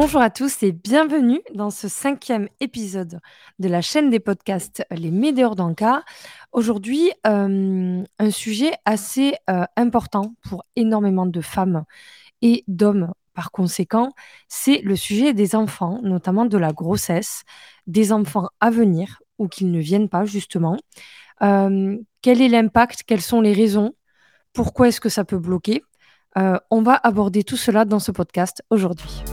Bonjour à tous et bienvenue dans ce cinquième épisode de la chaîne des podcasts Les Médéors d'Anka. Aujourd'hui, euh, un sujet assez euh, important pour énormément de femmes et d'hommes par conséquent, c'est le sujet des enfants, notamment de la grossesse, des enfants à venir ou qu'ils ne viennent pas justement. Euh, quel est l'impact? Quelles sont les raisons? Pourquoi est-ce que ça peut bloquer? On va aborder tout cela dans ce podcast aujourd'hui.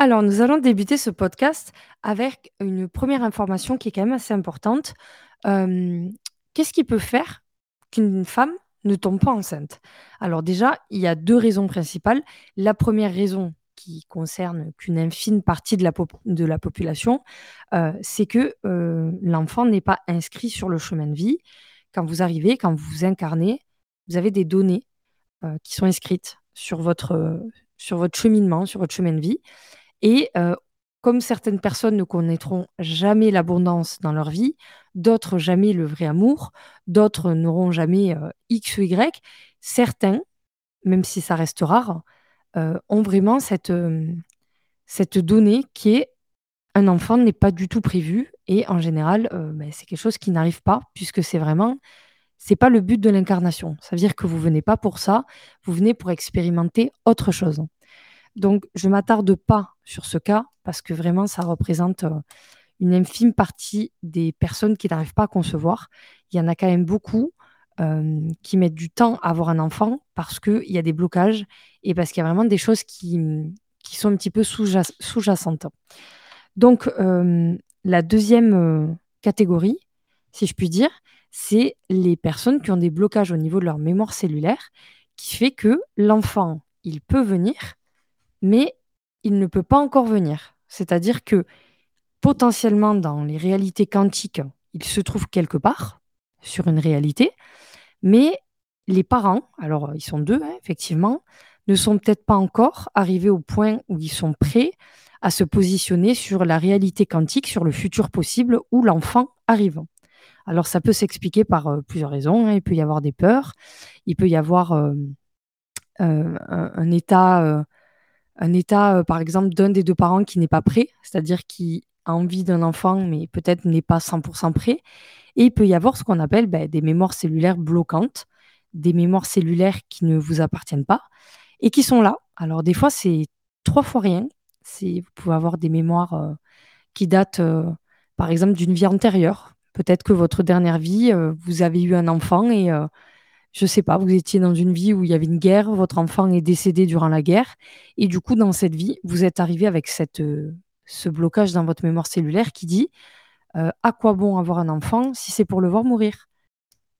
Alors, nous allons débuter ce podcast avec une première information qui est quand même assez importante. qu'est-ce qui peut faire qu'une femme ne tombe pas enceinte? Alors déjà, il y a deux raisons principales. La première raison qui concerne qu'une infime partie de la, population, c'est que l'enfant n'est pas inscrit sur le chemin de vie. Quand vous arrivez, quand vous vous incarnez, vous avez des données qui sont inscrites sur votre cheminement, sur votre chemin de vie. Et comme certaines personnes ne connaîtront jamais l'abondance dans leur vie, d'autres jamais le vrai amour, d'autres n'auront jamais X ou Y, certains, même si ça reste rare, ont vraiment cette, cette donnée qui est un enfant n'est pas du tout prévu et en général, ben, c'est quelque chose qui n'arrive pas puisque c'est vraiment c'est pas le but de l'incarnation. Ça veut dire que vous venez pas pour ça, vous venez pour expérimenter autre chose. Donc, je m'attarde pas sur ce cas parce que vraiment, ça représente euh, une infime partie des personnes qui n'arrivent pas à concevoir. Il y en a quand même beaucoup euh, qui mettent du temps à avoir un enfant parce qu'il y a des blocages et parce qu'il y a vraiment des choses qui, sont un petit peu sous-jacentes. Donc, euh, la deuxième catégorie, si je puis dire, c'est les personnes qui ont des blocages au niveau de leur mémoire cellulaire, qui fait que l'enfant, il peut venir, mais il ne peut pas encore venir. C'est-à-dire que potentiellement dans les réalités quantiques, il se trouve quelque part sur une réalité, mais les parents, alors ils sont deux, hein, effectivement, ne sont peut-être pas encore arrivés au point où ils sont prêts à se positionner sur la réalité quantique, sur le futur possible où l'enfant arrive. Alors ça peut s'expliquer par euh, plusieurs raisons. Hein. Il peut y avoir des peurs, il peut y avoir euh, euh, un, état un état, euh, par exemple, d'un des deux parents qui n'est pas prêt, c'est-à-dire qui a envie d'un enfant, mais peut-être n'est pas 100% prêt. Et il peut y avoir ce qu'on appelle ben, des mémoires cellulaires bloquantes, des mémoires cellulaires qui ne vous appartiennent pas et qui sont là. Alors des fois, c'est trois fois rien. Vous pouvez avoir des mémoires euh, qui datent, euh, par exemple, d'une vie antérieure. Peut-être que votre dernière vie, vous avez eu un enfant et je sais pas, vous étiez dans une vie où il y avait une guerre, votre enfant est décédé durant la guerre, et du coup, dans cette vie, vous êtes arrivé avec euh, ce blocage dans votre mémoire cellulaire qui dit euh, à quoi bon avoir un enfant si c'est pour le voir mourir?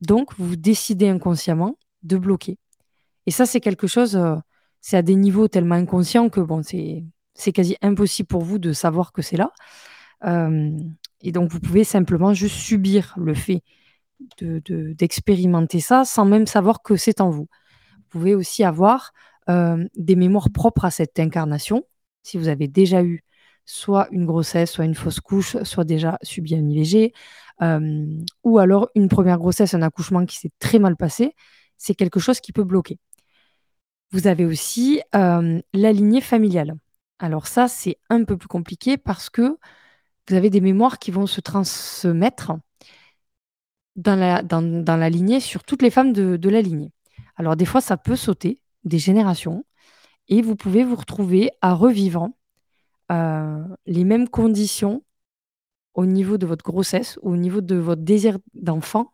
Donc, vous décidez inconsciemment de bloquer. Et ça, c'est quelque chose, euh, c'est à des niveaux tellement inconscients que c'est quasi impossible pour vous de savoir que c'est là. et donc, vous pouvez simplement juste subir le fait d'expérimenter ça sans même savoir que c'est en vous. Vous pouvez aussi avoir euh, des mémoires propres à cette incarnation. Si vous avez déjà eu soit une grossesse, soit une fausse couche, soit déjà subi un IVG, euh, ou alors une première grossesse, un accouchement qui s'est très mal passé, c'est quelque chose qui peut bloquer. Vous avez aussi euh, la lignée familiale. Alors ça, c'est un peu plus compliqué parce que vous avez des mémoires qui vont se transmettre dans la, dans, la lignée sur toutes les femmes de, la lignée. Alors des fois, ça peut sauter des générations et vous pouvez vous retrouver à revivre euh, les mêmes conditions au niveau de votre grossesse ou au niveau de votre désir d'enfant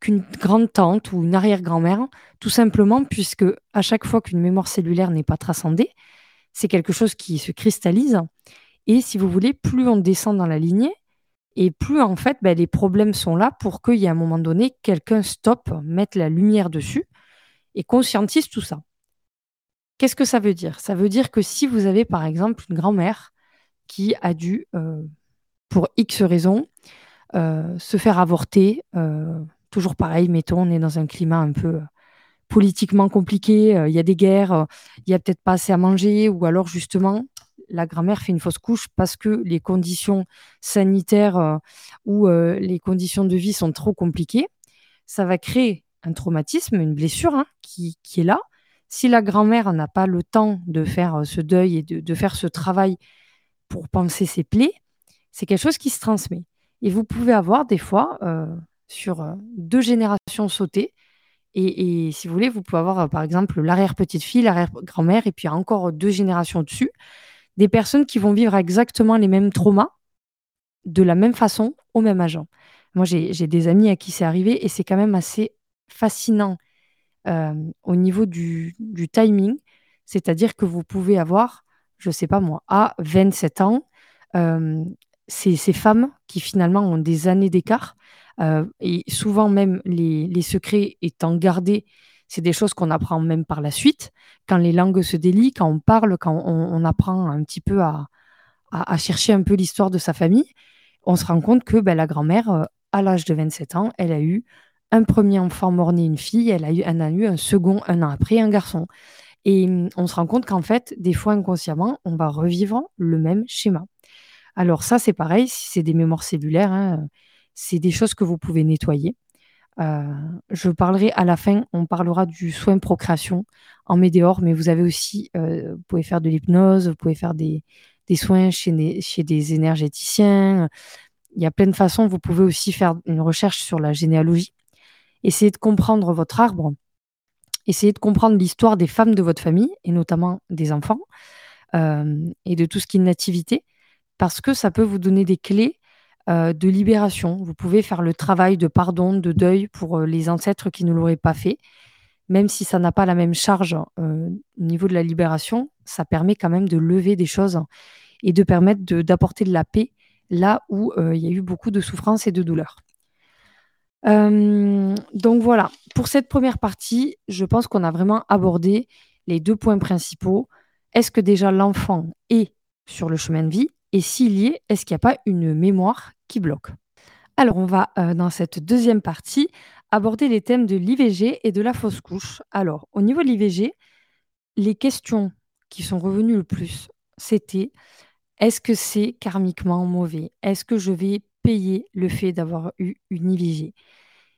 qu'une grande tante ou une arrière-grand-mère, tout simplement puisque à chaque fois qu'une mémoire cellulaire n'est pas transcendée, c'est quelque chose qui se cristallise. Et si vous voulez, plus on descend dans la lignée, et plus en fait, ben, les problèmes sont là pour qu'il y ait un moment donné, quelqu'un stoppe, mette la lumière dessus et conscientise tout ça. Qu'est-ce que ça veut dire? Ça veut dire que si vous avez par exemple une grand-mère qui a dû, euh, pour X raisons, euh, se faire avorter, euh, toujours pareil, mettons, on est dans un climat un peu politiquement compliqué, il y a des guerres, il n'y a peut-être pas assez à manger, ou alors justement, la grand-mère fait une fausse couche parce que les conditions sanitaires euh, ou euh, les conditions de vie sont trop compliquées, ça va créer un traumatisme, une blessure hein, qui, est là. Si la grand-mère n'a pas le temps de faire ce deuil et de, faire ce travail pour penser ses plaies, c'est quelque chose qui se transmet. Et vous pouvez avoir des fois, sur deux générations sautées, et, si vous voulez, vous pouvez avoir par exemple l'arrière-petite-fille, l'arrière-grand-mère, et puis encore deux générations dessus, des personnes qui vont vivre exactement les mêmes traumas de la même façon au même âge. Moi, j'ai des amis à qui c'est arrivé et c'est quand même assez fascinant euh, au niveau du, timing. C'est-à-dire que vous pouvez avoir, je ne sais pas moi, à 27 ans, euh, ces, femmes qui finalement ont des années d'écart euh, et souvent même les, secrets étant gardés, c'est des choses qu'on apprend même par la suite. Quand les langues se délient, quand on parle, quand on, apprend un petit peu à, chercher un peu l'histoire de sa famille, on se rend compte que ben, la grand-mère à l'âge de 27 ans, elle a eu un premier enfant mort-né, une fille, elle, a eu, en a eu un second un an après, un garçon. Et hum, on se rend compte qu'en fait, des fois inconsciemment, on va revivre le même schéma. Alors ça, c'est pareil, si c'est des mémoires cellulaires, hein, c'est des choses que vous pouvez nettoyer. Euh, je parlerai à la fin, on parlera du soin procréation en médéor, mais vous avez aussi, euh, vous pouvez faire de l'hypnose, vous pouvez faire des, soins chez chez des énergéticiens, il y a plein de façons. Vous pouvez aussi faire une recherche sur la généalogie. Essayez de comprendre votre arbre. Essayez de comprendre l'histoire des femmes de votre famille, et notamment des enfants, euh, et de tout ce qui est nativité, parce que ça peut vous donner des clés euh, de libération. Vous pouvez faire le travail de pardon, de deuil pour euh, les ancêtres qui ne l'auraient pas fait. Même si ça n'a pas la même charge au niveau de la libération, ça permet quand même de lever des choses et de permettre d'apporter de la paix là où euh, il y a eu beaucoup de souffrance et de douleur. Euh, donc voilà, pour cette première partie, je pense qu'on a vraiment abordé les deux points principaux. Est-ce que déjà l'enfant est sur le chemin de vie? Et s'il y est, est-ce qu'il n'y a pas une mémoire qui bloque? Alors on va, euh, dans cette deuxième partie, aborder les thèmes de l'IVG et de la fausse couche. Alors, au niveau de l'IVG, les questions qui sont revenues le plus, c'était est-ce que c'est karmiquement mauvais? Est-ce que je vais payer le fait d'avoir eu une IVG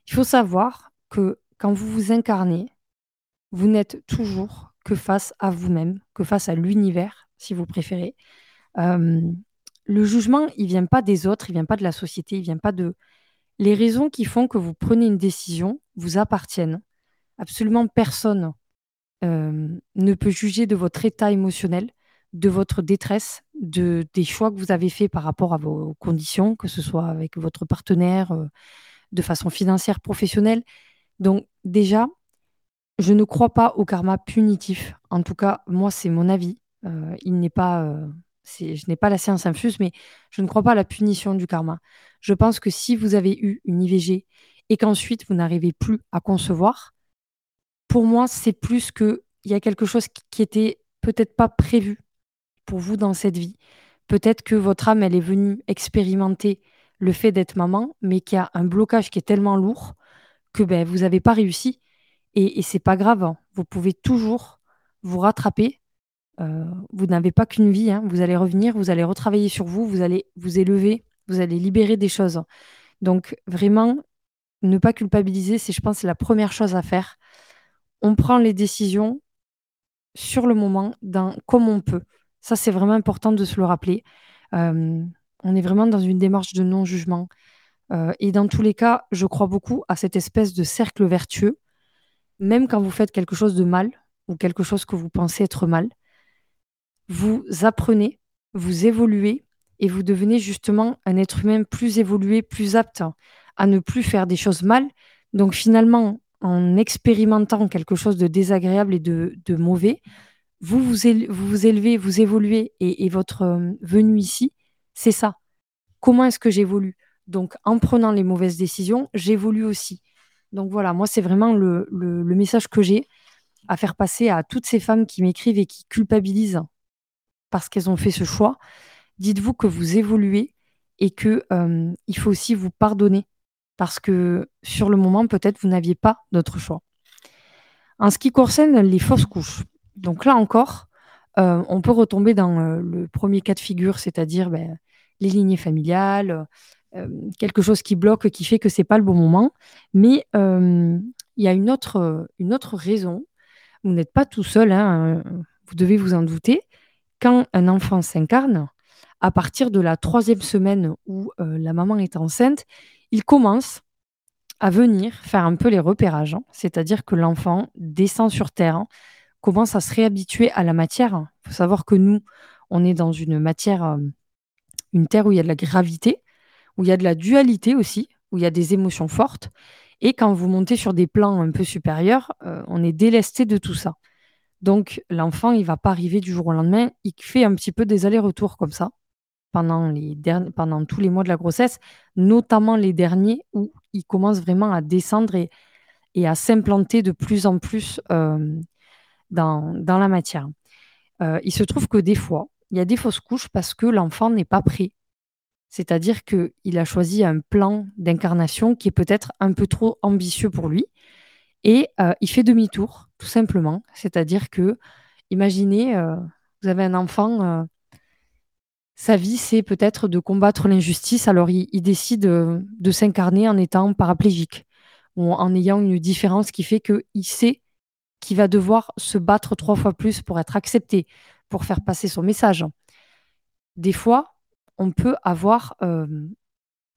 Il faut savoir que quand vous vous incarnez, vous n'êtes toujours que face à vous-même, que face à l'univers, si vous préférez. Le jugement, il vient pas des autres, il vient pas de la société, il vient pas de... Les raisons qui font que vous prenez une décision vous appartiennent. Absolument personne ne peut juger de votre état émotionnel de votre détresse, de, des choix que vous avez faits par rapport à vos conditions, que ce soit avec votre partenaire, euh, de façon financière, professionnelle. Donc déjà, je ne crois pas au karma punitif. En tout cas, moi, c'est mon avis. Euh, il n'est pas, euh, je n'ai pas la science infuse, mais je ne crois pas à la punition du karma. Je pense que si vous avez eu une IVG et qu'ensuite vous n'arrivez plus à concevoir, pour moi, c'est plus que il y a quelque chose qui était peut-être pas prévu pour vous dans cette vie. Peut-être que votre âme, elle est venue expérimenter le fait d'être maman, mais qu'il y a un blocage qui est tellement lourd que ben, vous n'avez pas réussi. Et, et c'est pas grave, hein. vous pouvez toujours vous rattraper. Euh, vous n'avez pas qu'une vie, hein. vous allez revenir, vous allez retravailler sur vous, vous allez vous élever, vous allez libérer des choses. Donc vraiment, ne pas culpabiliser, c'est, je pense, la première chose à faire. On prend les décisions sur le moment, comme on peut. Ça, c'est vraiment important de se le rappeler. Euh, on est vraiment dans une démarche de non-jugement. Euh, et dans tous les cas, je crois beaucoup à cette espèce de cercle vertueux. Même quand vous faites quelque chose de mal ou quelque chose que vous pensez être mal, vous apprenez, vous évoluez et vous devenez justement un être humain plus évolué, plus apte à ne plus faire des choses mal. Donc finalement, en expérimentant quelque chose de désagréable et de mauvais, vous vous, vous, élevez, vous évoluez et, votre euh, venue ici, c'est ça. Comment est-ce que j'évolue? Donc, en prenant les mauvaises décisions, j'évolue aussi. Donc voilà, moi, c'est vraiment le, message que j'ai à faire passer à toutes ces femmes qui m'écrivent et qui culpabilisent parce qu'elles ont fait ce choix. Dites-vous que vous évoluez et que euh, il faut aussi vous pardonner parce que sur le moment, peut-être, vous n'aviez pas d'autre choix. En ce qui concerne les fausses couches, donc là encore, euh, on peut retomber dans euh, le premier cas de figure, c'est-à-dire ben, les lignées familiales, quelque chose qui bloque, qui fait que c'est pas le bon moment. Mais il y a une autre, une autre raison. Vous n'êtes pas tout seul, hein, vous devez vous en douter. Quand un enfant s'incarne, à partir de la troisième semaine où euh, la maman est enceinte, il commence à venir faire un peu les repérages. Hein. C'est-à-dire que l'enfant descend sur Terre, commence à se réhabituer à la matière. Il faut savoir que nous, on est dans une matière, euh, une Terre où il y a de la gravité, où il y a de la dualité aussi, où il y a des émotions fortes. Et quand vous montez sur des plans un peu supérieurs, euh, on est délesté de tout ça. Donc l'enfant, il va pas arriver du jour au lendemain, il fait un petit peu des allers-retours comme ça pendant, tous les mois de la grossesse, notamment les derniers où il commence vraiment à descendre et, à s'implanter de plus en plus euh, dans, dans, la matière. Euh, il se trouve que des fois, il y a des fausses couches parce que l'enfant n'est pas prêt. C'est-à-dire qu'il a choisi un plan d'incarnation qui est peut-être un peu trop ambitieux pour lui et euh, il fait demi-tour, tout simplement. C'est-à-dire que, imaginez, vous avez un enfant sa vie, c'est peut-être de combattre l'injustice. Alors, il, décide euh, de s'incarner en étant paraplégique ou en ayant une différence qui fait qu'il sait qu'il va devoir se battre trois fois plus pour être accepté, pour faire passer son message. Des fois, on peut avoir euh,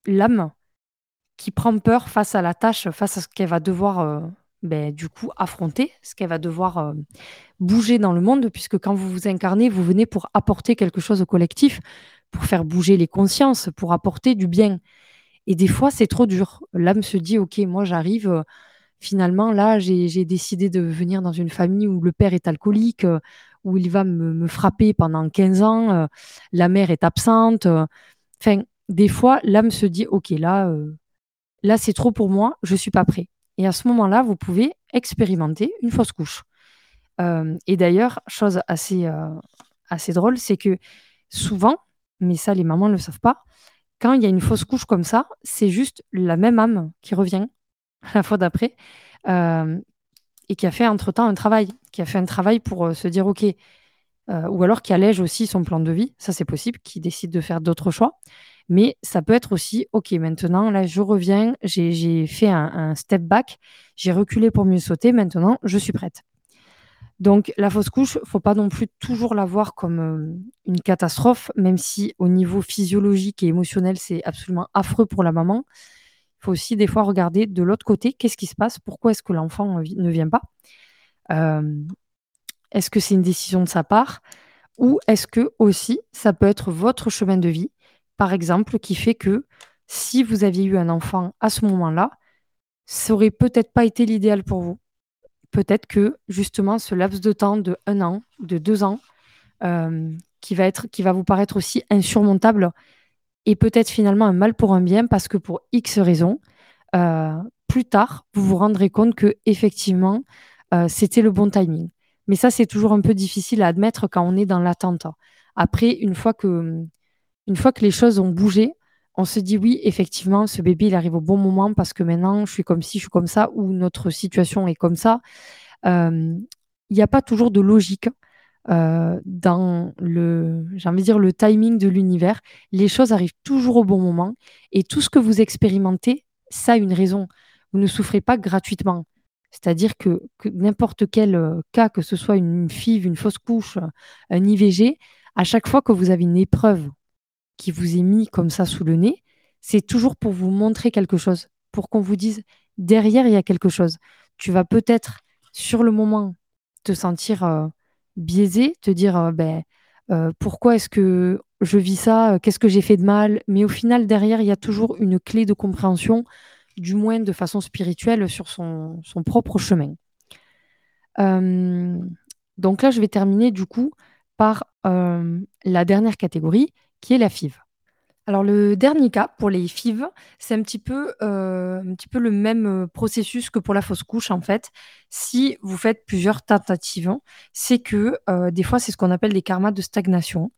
l'âme qui prend peur face à la tâche, face à ce qu'elle va devoir euh, ben, du coup affronter, ce qu'elle va devoir bouger dans le monde, puisque quand vous vous incarnez, vous venez pour apporter quelque chose au collectif, pour faire bouger les consciences, pour apporter du bien. Et des fois, c'est trop dur. L'âme se dit, OK, moi j'arrive, finalement, là, j'ai décidé de venir dans une famille où le père est alcoolique, où il va me, frapper pendant 15 ans, la mère est absente. Enfin, des fois, l'âme se dit, OK, là, là c'est trop pour moi, je suis pas prêt. Et à ce moment-là, vous pouvez expérimenter une fausse couche. Euh, et d'ailleurs, chose assez, euh, assez drôle, c'est que souvent, mais ça les mamans ne le savent pas, quand il y a une fausse couche comme ça, c'est juste la même âme qui revient la fois d'après euh, et qui a fait entre-temps un travail, qui a fait un travail pour se dire, OK, ou alors qui allège aussi son plan de vie, ça c'est possible, qui décide de faire d'autres choix. Mais ça peut être aussi, OK, maintenant, là, je reviens, j'ai fait un, step back, j'ai reculé pour mieux sauter, maintenant, je suis prête. Donc, la fausse couche, faut pas non plus toujours la voir comme euh, une catastrophe, même si au niveau physiologique et émotionnel, c'est absolument affreux pour la maman. Il faut aussi des fois regarder de l'autre côté, qu'est-ce qui se passe, pourquoi est-ce que l'enfant ne vient pas. Euh, est-ce que c'est une décision de sa part ou est-ce que aussi ça peut être votre chemin de vie par exemple, qui fait que si vous aviez eu un enfant à ce moment-là, ça aurait peut-être pas été l'idéal pour vous. Peut-être que justement ce laps de temps de un an, de deux ans, euh, qui, va être, qui va vous paraître aussi insurmontable, et peut-être finalement un mal pour un bien parce que pour X raisons, euh, plus tard, vous vous rendrez compte que effectivement, euh, c'était le bon timing. Mais ça, c'est toujours un peu difficile à admettre quand on est dans l'attente. Après, une fois que une fois que les choses ont bougé, on se dit oui, effectivement, ce bébé, il arrive au bon moment parce que maintenant, je suis comme ci, je suis comme ça, ou notre situation est comme ça. Euh, il n'y a pas toujours de logique euh, dans le, j'ai envie de dire, le timing de l'univers. Les choses arrivent toujours au bon moment et tout ce que vous expérimentez, ça a une raison. Vous ne souffrez pas gratuitement. C'est-à-dire que, n'importe quel euh, cas, que ce soit une FIV, une fausse couche, un IVG, à chaque fois que vous avez une épreuve qui vous est mis comme ça sous le nez, c'est toujours pour vous montrer quelque chose, pour qu'on vous dise derrière il y a quelque chose. Tu vas peut-être sur le moment te sentir euh, biaisé, te dire euh, ben, euh, pourquoi est-ce que je vis ça, qu'est-ce que j'ai fait de mal, mais au final derrière il y a toujours une clé de compréhension, du moins de façon spirituelle sur son, son propre chemin. donc là je vais terminer du coup par la dernière catégorie qui est la FIV? Alors le dernier cas pour les FIV, c'est un petit peu, euh, un petit peu le même euh, processus que pour la fausse couche en fait. Si vous faites plusieurs tentatives, c'est que euh, des fois c'est ce qu'on appelle des karmas de stagnation.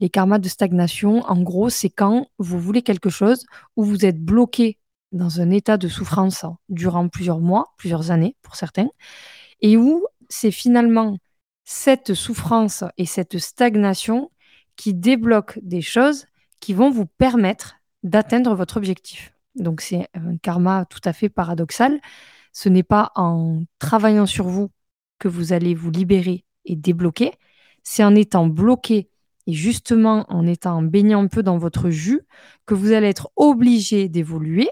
Les karmas de stagnation, en gros, c'est quand vous voulez quelque chose où vous êtes bloqué dans un état de souffrance durant plusieurs mois, plusieurs années pour certains, et où c'est finalement cette souffrance et cette stagnation qui débloquent des choses qui vont vous permettre d'atteindre votre objectif. Donc c'est un karma tout à fait paradoxal. Ce n'est pas en travaillant sur vous que vous allez vous libérer et débloquer. C'est en étant bloqué et justement en étant baignant un peu dans votre jus que vous allez être obligé d'évoluer.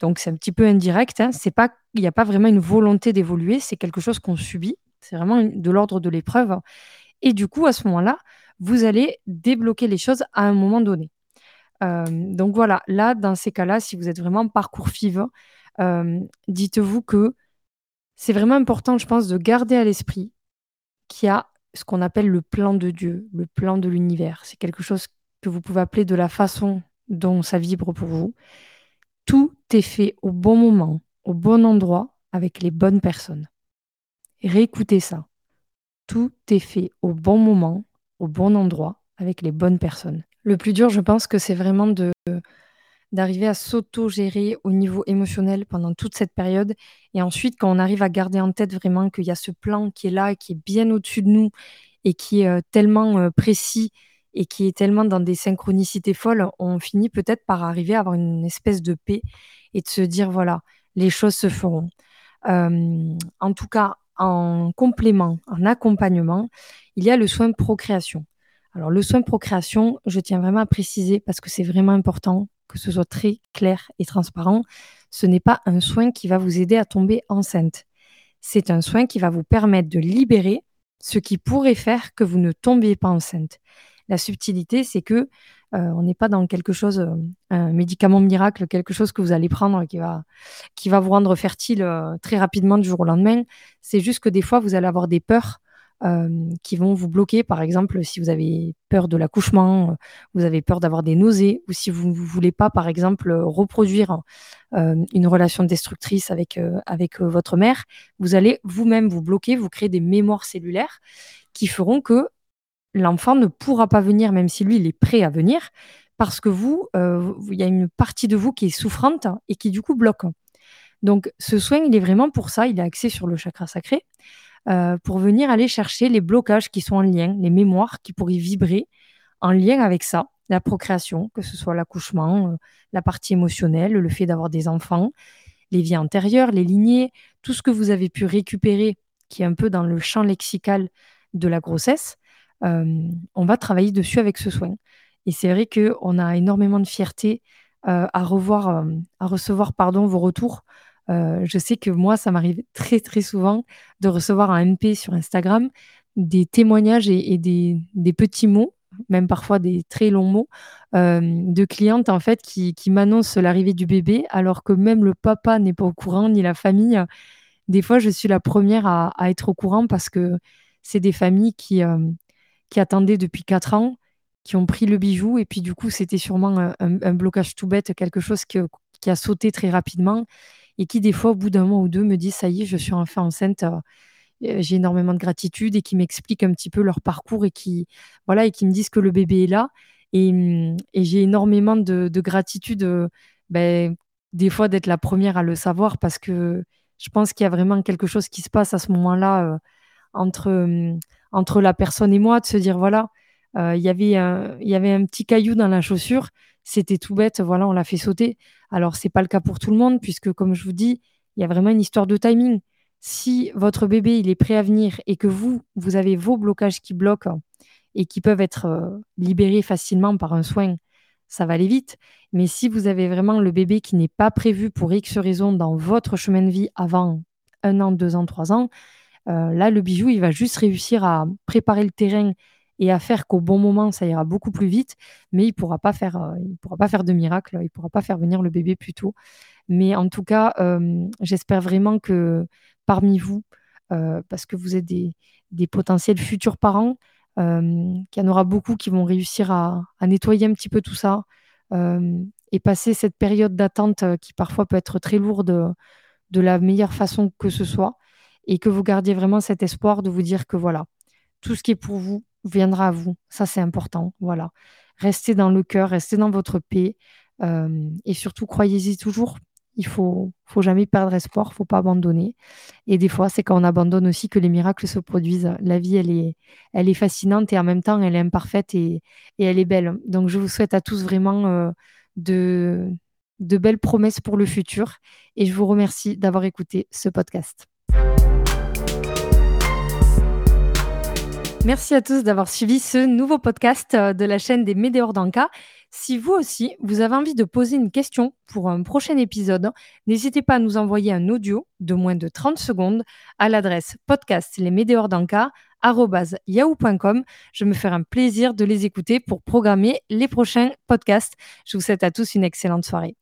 Donc c'est un petit peu indirect. Hein. C'est il n'y a pas vraiment une volonté d'évoluer. C'est quelque chose qu'on subit. C'est vraiment de l'ordre de l'épreuve. Et du coup, à ce moment-là, vous allez débloquer les choses à un moment donné. Euh, donc voilà, là, dans ces cas-là, si vous êtes vraiment parcours FIV, euh, dites-vous que c'est vraiment important, je pense, de garder à l'esprit qu'il y a ce qu'on appelle le plan de Dieu, le plan de l'univers. C'est quelque chose que vous pouvez appeler de la façon dont ça vibre pour vous. Tout est fait au bon moment, au bon endroit, avec les bonnes personnes. réécoutez ça. Tout est fait au bon moment, au bon endroit, avec les bonnes personnes. Le plus dur, je pense que c'est vraiment de d'arriver à s'auto-gérer au niveau émotionnel pendant toute cette période. Et ensuite, quand on arrive à garder en tête vraiment qu'il y a ce plan qui est là, qui est bien au-dessus de nous et qui est euh, tellement euh, précis et qui est tellement dans des synchronicités folles, on finit peut-être par arriver à avoir une espèce de paix et de se dire, voilà, les choses se feront. Euh, en tout cas, en complément, en accompagnement, il y a le soin procréation. Alors le soin procréation, je tiens vraiment à préciser parce que c'est vraiment important que ce soit très clair et transparent. Ce n'est pas un soin qui va vous aider à tomber enceinte. C'est un soin qui va vous permettre de libérer ce qui pourrait faire que vous ne tombiez pas enceinte. La subtilité, c'est que euh, on n'est pas dans quelque chose, euh, un médicament miracle, quelque chose que vous allez prendre qui va, qui va vous rendre fertile euh, très rapidement du jour au lendemain. C'est juste que des fois, vous allez avoir des peurs qui vont vous bloquer. Par exemple, si vous avez peur de l'accouchement, vous avez peur d'avoir des nausées, ou si vous ne voulez pas, par exemple, reproduire une relation destructrice avec, avec votre mère, vous allez vous-même vous bloquer, vous créer des mémoires cellulaires qui feront que l'enfant ne pourra pas venir, même si lui, il est prêt à venir, parce que vous, il y a une partie de vous qui est souffrante et qui, du coup, bloque. Donc, ce soin, il est vraiment pour ça, il est axé sur le chakra sacré. Euh, pour venir aller chercher les blocages qui sont en lien, les mémoires qui pourraient vibrer en lien avec ça, la procréation, que ce soit l'accouchement, euh, la partie émotionnelle, le fait d'avoir des enfants, les vies antérieures, les lignées, tout ce que vous avez pu récupérer qui est un peu dans le champ lexical de la grossesse, euh, on va travailler dessus avec ce soin. Et c'est vrai qu'on a énormément de fierté à revoir, à recevoir pardon, vos retours je sais que moi, ça m'arrive très très souvent de recevoir un MP sur Instagram, des témoignages et, des, petits mots, même parfois des très longs mots, de clientes en fait qui, m'annoncent l'arrivée du bébé, alors que même le papa n'est pas au courant, ni la famille. Des fois, je suis la première à, être au courant parce que c'est des familles qui, qui attendaient depuis quatre ans, qui ont pris le bijou, et puis du coup, c'était sûrement un, blocage tout bête, quelque chose qui a sauté très rapidement et qui, des fois, au bout d'un mois ou deux, me disent Ça y est, je suis enfin enceinte. Euh, euh, j'ai énormément de gratitude et qui m'expliquent un petit peu leur parcours et qui, voilà, et qui me disent que le bébé est là. Et, mm, j'ai énormément de, gratitude, euh, ben, des fois, d'être la première à le savoir parce que je pense qu'il y a vraiment quelque chose qui se passe à ce moment-là entre, mm, entre la personne et moi, de se dire voilà, il y avait il y avait un petit caillou dans la chaussure c'était tout bête, voilà, on l'a fait sauter. Alors, c'est pas le cas pour tout le monde, puisque, comme je vous dis, il y a vraiment une histoire de timing. Si votre bébé, il est prêt à venir et que vous, vous avez vos blocages qui bloquent et qui peuvent être euh, libérés facilement par un soin, ça va aller vite. Mais si vous avez vraiment le bébé qui n'est pas prévu pour X raison dans votre chemin de vie avant un an, deux ans, trois ans, euh, là, le bijou, il va juste réussir à préparer le terrain et à faire qu'au bon moment, ça ira beaucoup plus vite, mais il ne pourra, pas faire, euh, pourra pas faire de miracle, il ne pourra pas faire venir le bébé plus tôt. Mais en tout cas, euh, j'espère vraiment que parmi vous, parce que vous êtes des, potentiels futurs parents, qu'il y en aura beaucoup qui vont réussir à, nettoyer un petit peu tout ça et passer cette période d'attente qui parfois peut être très lourde de la meilleure façon que ce soit, et que vous gardiez vraiment cet espoir de vous dire que voilà, tout ce qui est pour vous, viendra à vous. Ça, c'est important. Voilà. Restez dans le cœur, restez dans votre paix. Euh, et surtout, croyez-y toujours. Il faut, faut jamais perdre espoir, faut pas abandonner. Et des fois, c'est quand on abandonne aussi que les miracles se produisent. La vie, elle est, elle est fascinante et en même temps, elle est imparfaite et, elle est belle. Donc, je vous souhaite à tous vraiment euh, de belles promesses pour le futur. Et je vous remercie d'avoir écouté ce podcast. Merci à tous d'avoir suivi ce nouveau podcast euh, de la chaîne des Météores d'Anka. Si vous aussi, vous avez envie de poser une question pour un prochain épisode, n'hésitez pas à nous envoyer un audio de moins de 30 secondes à l'adresse podcast les yahoo.com. Je me ferai un plaisir de les écouter pour programmer les prochains podcasts. Je vous souhaite à tous une excellente soirée.